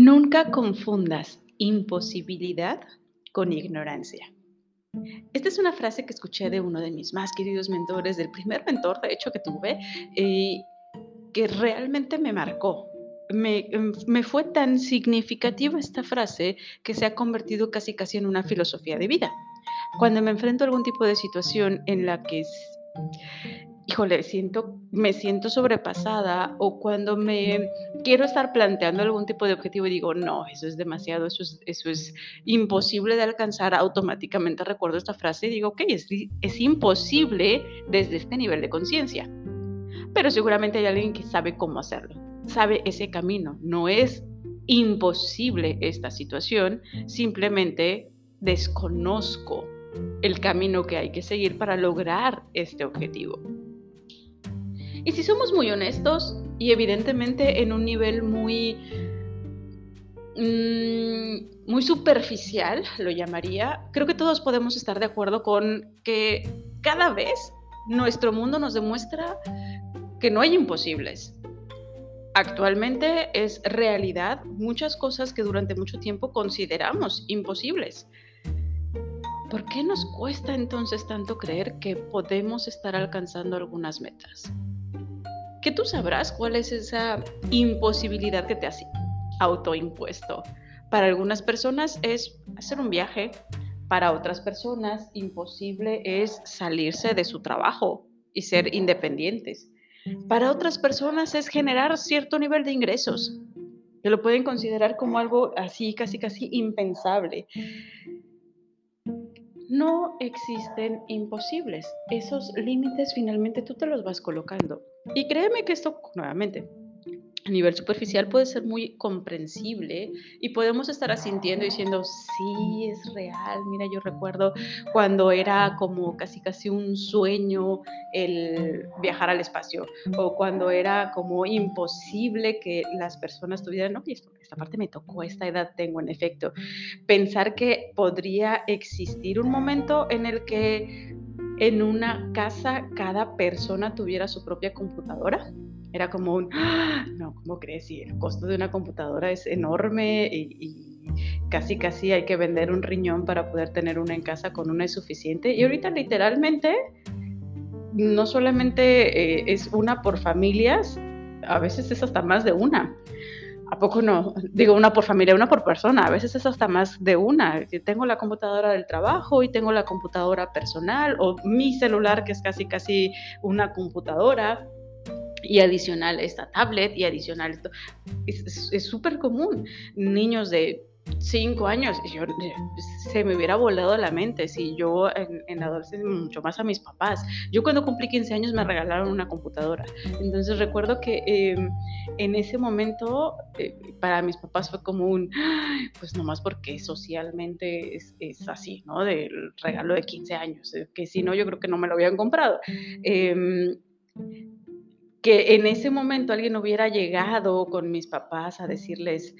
Nunca confundas imposibilidad con ignorancia. Esta es una frase que escuché de uno de mis más queridos mentores, del primer mentor, de hecho, que tuve, y que realmente me marcó. Me, me, fue tan significativa esta frase que se ha convertido casi casi en una filosofía de vida. Cuando me enfrento a algún tipo de situación en la que híjole, siento, me siento sobrepasada o cuando me quiero estar planteando algún tipo de objetivo y digo, no, eso es demasiado, eso es, eso es imposible de alcanzar, automáticamente recuerdo esta frase y digo, ok, es, es imposible desde este nivel de conciencia. Pero seguramente hay alguien que sabe cómo hacerlo, sabe ese camino, no es imposible esta situación, simplemente desconozco el camino que hay que seguir para lograr este objetivo. Y si somos muy honestos, y evidentemente en un nivel muy, mm, muy superficial, lo llamaría, creo que todos podemos estar de acuerdo con que cada vez nuestro mundo nos demuestra que no hay imposibles. Actualmente es realidad muchas cosas que durante mucho tiempo consideramos imposibles. ¿Por qué nos cuesta entonces tanto creer que podemos estar alcanzando algunas metas? Que tú sabrás cuál es esa imposibilidad que te has autoimpuesto. Para algunas personas es hacer un viaje, para otras personas imposible es salirse de su trabajo y ser independientes. Para otras personas es generar cierto nivel de ingresos, que lo pueden considerar como algo así, casi, casi impensable. No existen imposibles. Esos límites finalmente tú te los vas colocando. Y créeme que esto, nuevamente, a nivel superficial puede ser muy comprensible y podemos estar asintiendo diciendo, sí, es real. Mira, yo recuerdo cuando era como casi casi un sueño el viajar al espacio o cuando era como imposible que las personas tuvieran, no, esta parte me tocó, esta edad tengo en efecto. Pensar que podría existir un momento en el que en una casa cada persona tuviera su propia computadora. Era como un, ¡Ah! no, ¿cómo crees? Si el costo de una computadora es enorme y, casi casi hay que vender un riñón para poder tener una en casa, con una es suficiente. Y ahorita literalmente no solamente eh, es una por familias, a veces es hasta más de una. ¿A poco no? Digo, una por familia, una por persona. A veces es hasta más de una. Tengo la computadora del trabajo y tengo la computadora personal o mi celular que es casi casi una computadora y adicional esta tablet y adicional esto. Es súper común. Niños de cinco años, yo, se me hubiera volado la mente si yo en, en, adolescencia, mucho más a mis papás. Yo cuando cumplí 15 años me regalaron una computadora. Entonces recuerdo que em, en ese momento eh, para mis papás fue como un, pues nomás porque socialmente es, así, ¿no? Del regalo de 15 años, eh, que si no yo creo que no me lo habían comprado. Eh, que en ese momento alguien hubiera llegado con mis papás a decirles,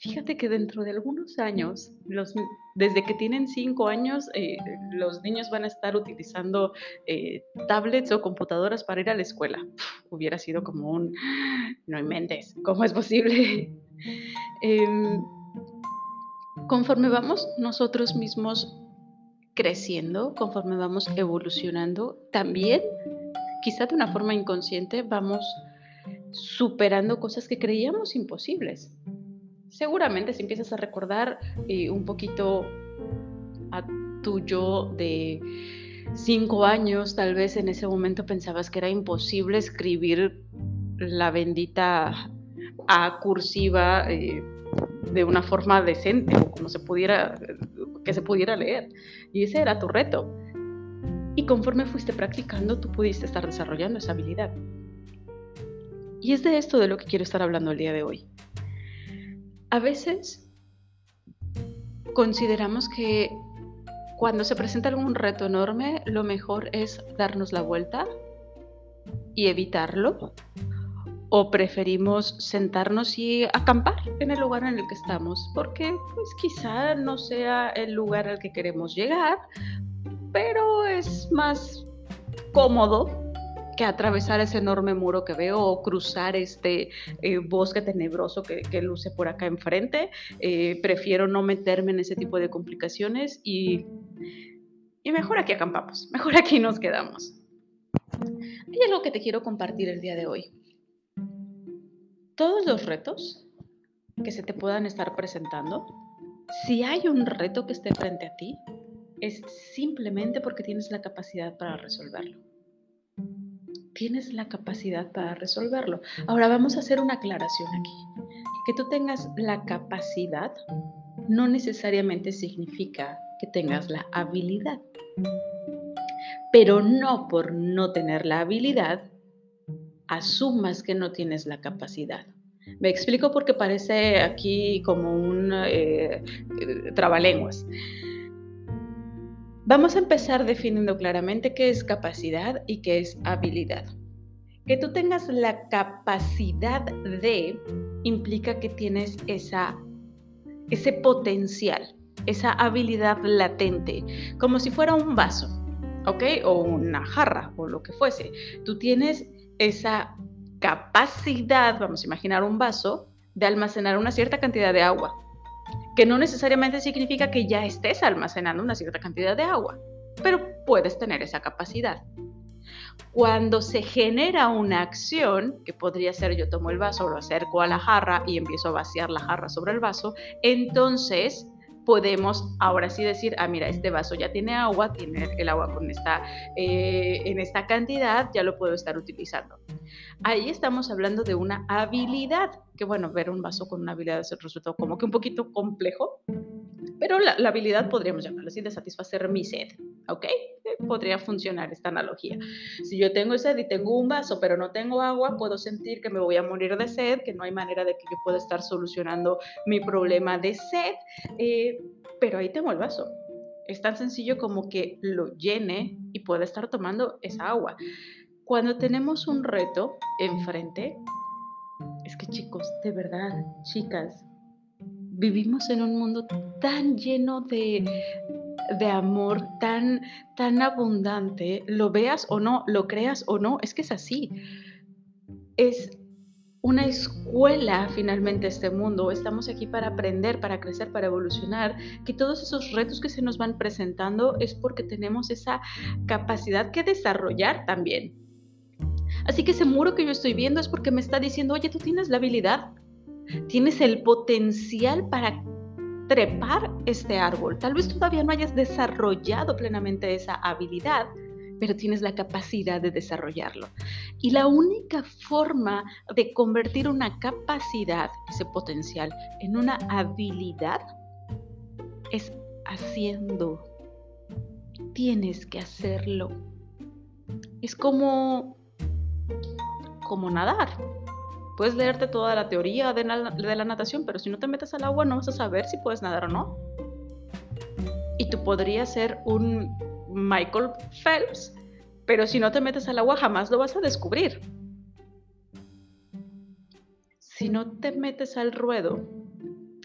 Fíjate que dentro de algunos años, los, desde que tienen cinco años, eh, los niños van a estar utilizando eh, tablets o computadoras para ir a la escuela. hubiera sido como un, no inventes, ¿cómo es posible? Em, conforme vamos nosotros mismos creciendo, conforme vamos evolucionando, también, quizá de una forma inconsciente, vamos superando cosas que creíamos imposibles seguramente si empiezas a recordar eh, un poquito a tu yo de cinco años, tal vez en ese momento pensabas que era imposible escribir la bendita A cursiva eh, de una forma decente o como se pudiera, que se pudiera leer. Y ese era tu reto. Y conforme fuiste practicando, tú pudiste estar desarrollando esa habilidad. Y es de esto de lo que quiero estar hablando el día de hoy. A veces consideramos que cuando se presenta algún reto enorme, lo mejor es darnos la vuelta y evitarlo. O preferimos sentarnos y acampar en el lugar en el que estamos, porque pues quizá no sea el lugar al que queremos llegar, pero es más cómodo que atravesar ese enorme muro que veo o cruzar este eh, bosque tenebroso que, luce por acá enfrente. Eh, prefiero no meterme en ese tipo de complicaciones y, y mejor aquí acampamos, mejor aquí nos quedamos. Hay algo que te quiero compartir el día de hoy. Todos los retos que se te puedan estar presentando, si hay un reto que esté frente a ti, es simplemente porque tienes la capacidad para resolverlo. Tienes la capacidad para resolverlo. Ahora vamos a hacer una aclaración aquí. Que tú tengas la capacidad no necesariamente significa que tengas la habilidad. Pero no por no tener la habilidad, asumas que no tienes la capacidad. Me explico porque parece aquí como un eh, eh, trabalenguas. Vamos a empezar definiendo claramente qué es capacidad y qué es habilidad. Que tú tengas la capacidad de implica que tienes esa, ese potencial, esa habilidad latente, como si fuera un vaso, ¿ok? O una jarra o lo que fuese. Tú tienes esa capacidad, vamos a imaginar un vaso, de almacenar una cierta cantidad de agua que no necesariamente significa que ya estés almacenando una cierta cantidad de agua, pero puedes tener esa capacidad. Cuando se genera una acción, que podría ser yo tomo el vaso, lo acerco a la jarra y empiezo a vaciar la jarra sobre el vaso, entonces podemos ahora sí decir, ah, mira, este vaso ya tiene agua, tiene el agua con esta, eh, en esta cantidad, ya lo puedo estar utilizando. Ahí estamos hablando de una habilidad, que bueno, ver un vaso con una habilidad es el resultado como que un poquito complejo, pero la, habilidad podríamos llamarlo así de satisfacer mi sed, ¿ok? Eh, podría funcionar esta analogía. Si yo tengo sed y tengo un vaso, pero no tengo agua, puedo sentir que me voy a morir de sed, que no hay manera de que yo pueda estar solucionando mi problema de sed, eh, pero ahí tengo el vaso. Es tan sencillo como que lo llene y pueda estar tomando esa agua. Cuando tenemos un reto enfrente, es que chicos, de verdad, chicas, vivimos en un mundo tan lleno de, amor, tan, tan abundante, lo veas o no, lo creas o no, es que es así. Es una escuela finalmente este mundo. Estamos aquí para aprender, para crecer, para evolucionar. Que todos esos retos que se nos van presentando es porque tenemos esa capacidad que desarrollar también. Así que ese muro que yo estoy viendo es porque me está diciendo, oye, tú tienes la habilidad, tienes el potencial para trepar este árbol. Tal vez todavía no hayas desarrollado plenamente esa habilidad, pero tienes la capacidad de desarrollarlo. Y la única forma de convertir una capacidad, ese potencial, en una habilidad es haciendo. Tienes que hacerlo. Es como como nadar. Puedes leerte toda la teoría de la, natación, pero si no te metes al agua no vas a saber si puedes nadar o no. Y tú podrías ser un Michael Phelps, pero si no te metes al agua jamás lo vas a descubrir. Si no te metes al ruedo,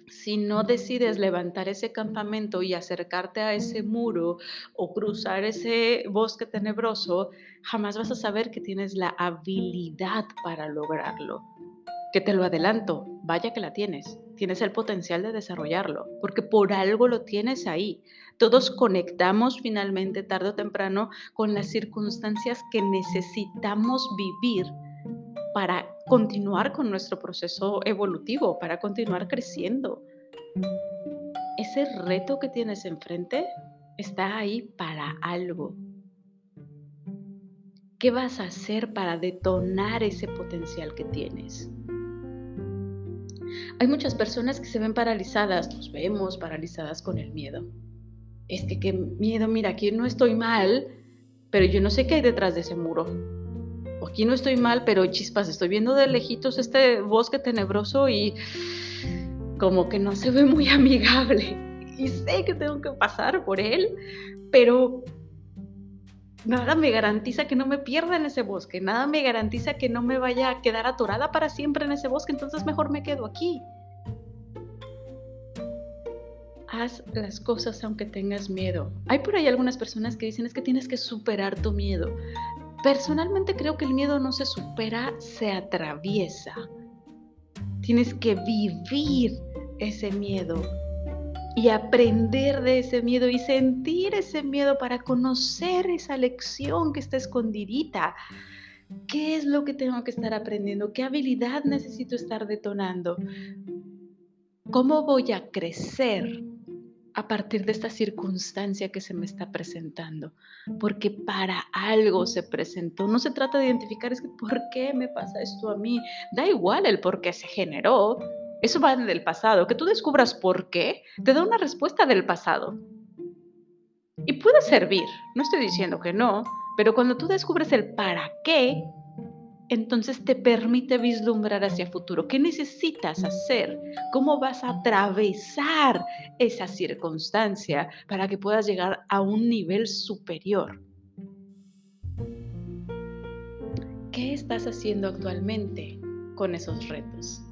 si no decides levantar ese campamento y acercarte a ese muro o cruzar ese bosque tenebroso, jamás vas a saber que tienes la habilidad para lograrlo que te lo adelanto, vaya que la tienes, tienes el potencial de desarrollarlo, porque por algo lo tienes ahí. Todos conectamos finalmente tarde o temprano con las circunstancias que necesitamos vivir para continuar con nuestro proceso evolutivo, para continuar creciendo. Ese reto que tienes enfrente está ahí para algo. ¿Qué vas a hacer para detonar ese potencial que tienes? Hay muchas personas que se ven paralizadas, nos vemos paralizadas con el miedo. Es que qué miedo, mira, aquí no estoy mal, pero yo no sé qué hay detrás de ese muro. O aquí no estoy mal, pero chispas, estoy viendo de lejitos este bosque tenebroso y como que no se ve muy amigable. Y sé que tengo que pasar por él, pero nada me garantiza que no me pierda en ese bosque, nada me garantiza que no me vaya a quedar atorada para siempre en ese bosque, entonces mejor me quedo aquí. Haz las cosas aunque tengas miedo. Hay por ahí algunas personas que dicen es que tienes que superar tu miedo. Personalmente creo que el miedo no se supera, se atraviesa. Tienes que vivir ese miedo y aprender de ese miedo y sentir ese miedo para conocer esa lección que está escondidita. ¿Qué es lo que tengo que estar aprendiendo? ¿Qué habilidad necesito estar detonando? ¿Cómo voy a crecer a partir de esta circunstancia que se me está presentando? Porque para algo se presentó. No se trata de identificar, es que, ¿por qué me pasa esto a mí? Da igual el por qué se generó, eso va del pasado. Que tú descubras por qué te da una respuesta del pasado. Y puede servir, no estoy diciendo que no, pero cuando tú descubres el para qué, entonces te permite vislumbrar hacia el futuro. ¿Qué necesitas hacer? ¿Cómo vas a atravesar esa circunstancia para que puedas llegar a un nivel superior? ¿Qué estás haciendo actualmente con esos retos?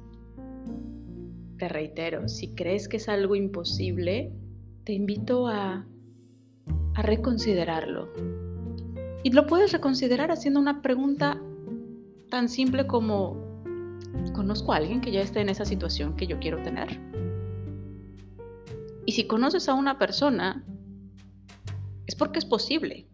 Te reitero, si crees que es algo imposible, te invito a, a reconsiderarlo. Y lo puedes reconsiderar haciendo una pregunta tan simple como, ¿conozco a alguien que ya esté en esa situación que yo quiero tener? Y si conoces a una persona, es porque es posible.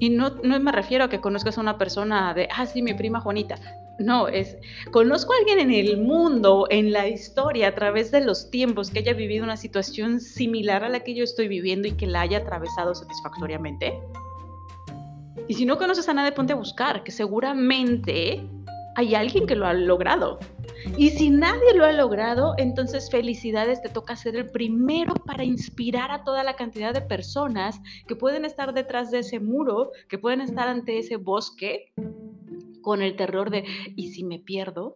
Y no, no me refiero a que conozcas a una persona de, ah, sí, mi prima Juanita. No, es, conozco a alguien en el mundo, en la historia, a través de los tiempos, que haya vivido una situación similar a la que yo estoy viviendo y que la haya atravesado satisfactoriamente. Y si no conoces a nadie, ponte a buscar, que seguramente hay alguien que lo ha logrado. Y si nadie lo ha logrado, entonces felicidades, te toca ser el primero para inspirar a toda la cantidad de personas que pueden estar detrás de ese muro, que pueden estar ante ese bosque con el terror de, ¿y si me pierdo?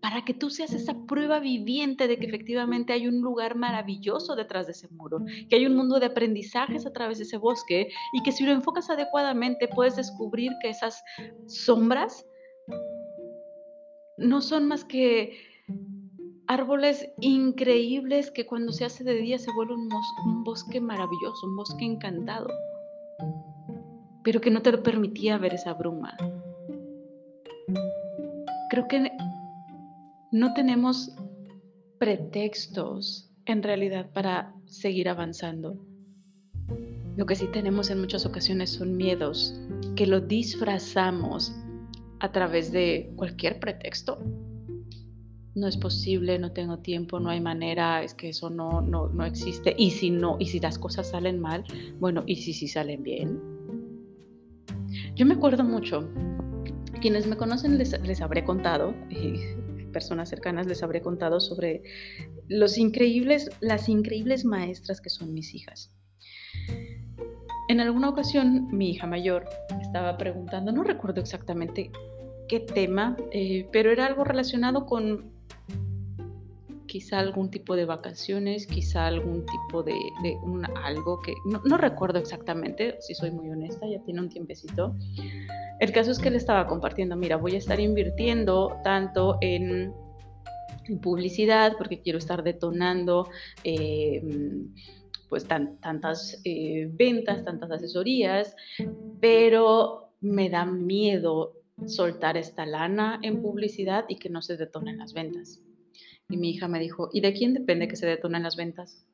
Para que tú seas esa prueba viviente de que efectivamente hay un lugar maravilloso detrás de ese muro, que hay un mundo de aprendizajes a través de ese bosque y que si lo enfocas adecuadamente puedes descubrir que esas sombras no son más que árboles increíbles que cuando se hace de día se vuelve un, un, bosque maravilloso, un bosque encantado, pero que no te lo permitía ver esa bruma, creo que no tenemos pretextos en realidad para seguir avanzando. Lo que sí tenemos en muchas ocasiones son miedos que lo disfrazamos a través de cualquier pretexto. No es posible, no tengo tiempo, no hay manera, es que eso no, no, no existe. Y si no, y si las cosas salen mal, bueno, y si sí salen bien. Yo me acuerdo mucho quienes me conocen les, habré contado, personas cercanas les habré contado sobre los increíbles, las increíbles maestras que son mis hijas. En alguna ocasión mi hija mayor estaba preguntando, no recuerdo exactamente qué tema, eh, pero era algo relacionado con quizá algún tipo de vacaciones, quizá algún tipo de, algo que no, recuerdo exactamente, si soy muy honesta, ya tiene un tiempecito, el caso es que le estaba compartiendo, mira, voy a estar invirtiendo tanto en, publicidad porque quiero estar detonando em, pues tantas eh, ventas, tantas asesorías, pero me da miedo soltar esta lana en publicidad y que no se detonen las ventas. Y mi hija me dijo, ¿y de quién depende que se detonen las ventas?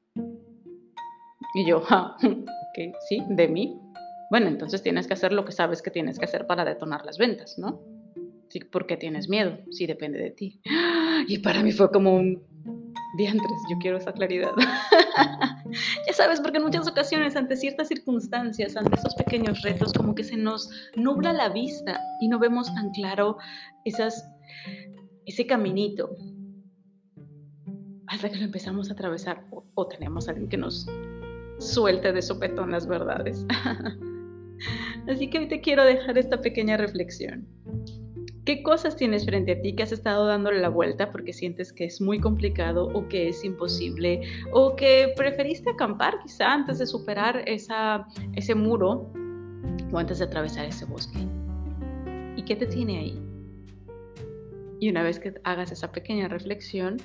Y yo, ah, ok, sí, de mí. Bueno, entonces tienes que hacer lo que sabes que tienes que hacer para detonar las ventas, ¿no? Sí, ¿Por qué tienes miedo? Sí, depende de ti. Y para mí fue como un diantres, yo quiero esa claridad. ya sabes, porque en muchas ocasiones, ante ciertas circunstancias, ante esos pequeños retos, como que se nos nubla la vista y no vemos tan claro esas, ese caminito. Hasta que lo empezamos a atravesar o, o tenemos a alguien que nos suelte de sopetón las verdades. Así que hoy te quiero dejar esta pequeña reflexión. ¿Qué cosas tienes frente a ti que has estado dándole la vuelta porque sientes que es muy complicado o que es imposible o que preferiste acampar quizá antes de superar ese muro o antes de atravesar ese bosque? ¿Y qué te tiene ahí? Y una vez que hagas esa pequeña reflexión,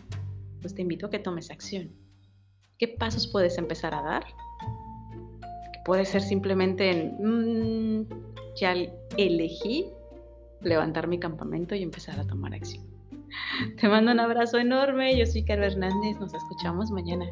pues te invito a que tomes acción. ¿Qué pasos puedes empezar a dar puede ser simplemente en, mm, que elegí levantar mi campamento y empezar a tomar acción. Te mando un abrazo enorme. Yo soy Carla Hernández. Nos escuchamos mañana.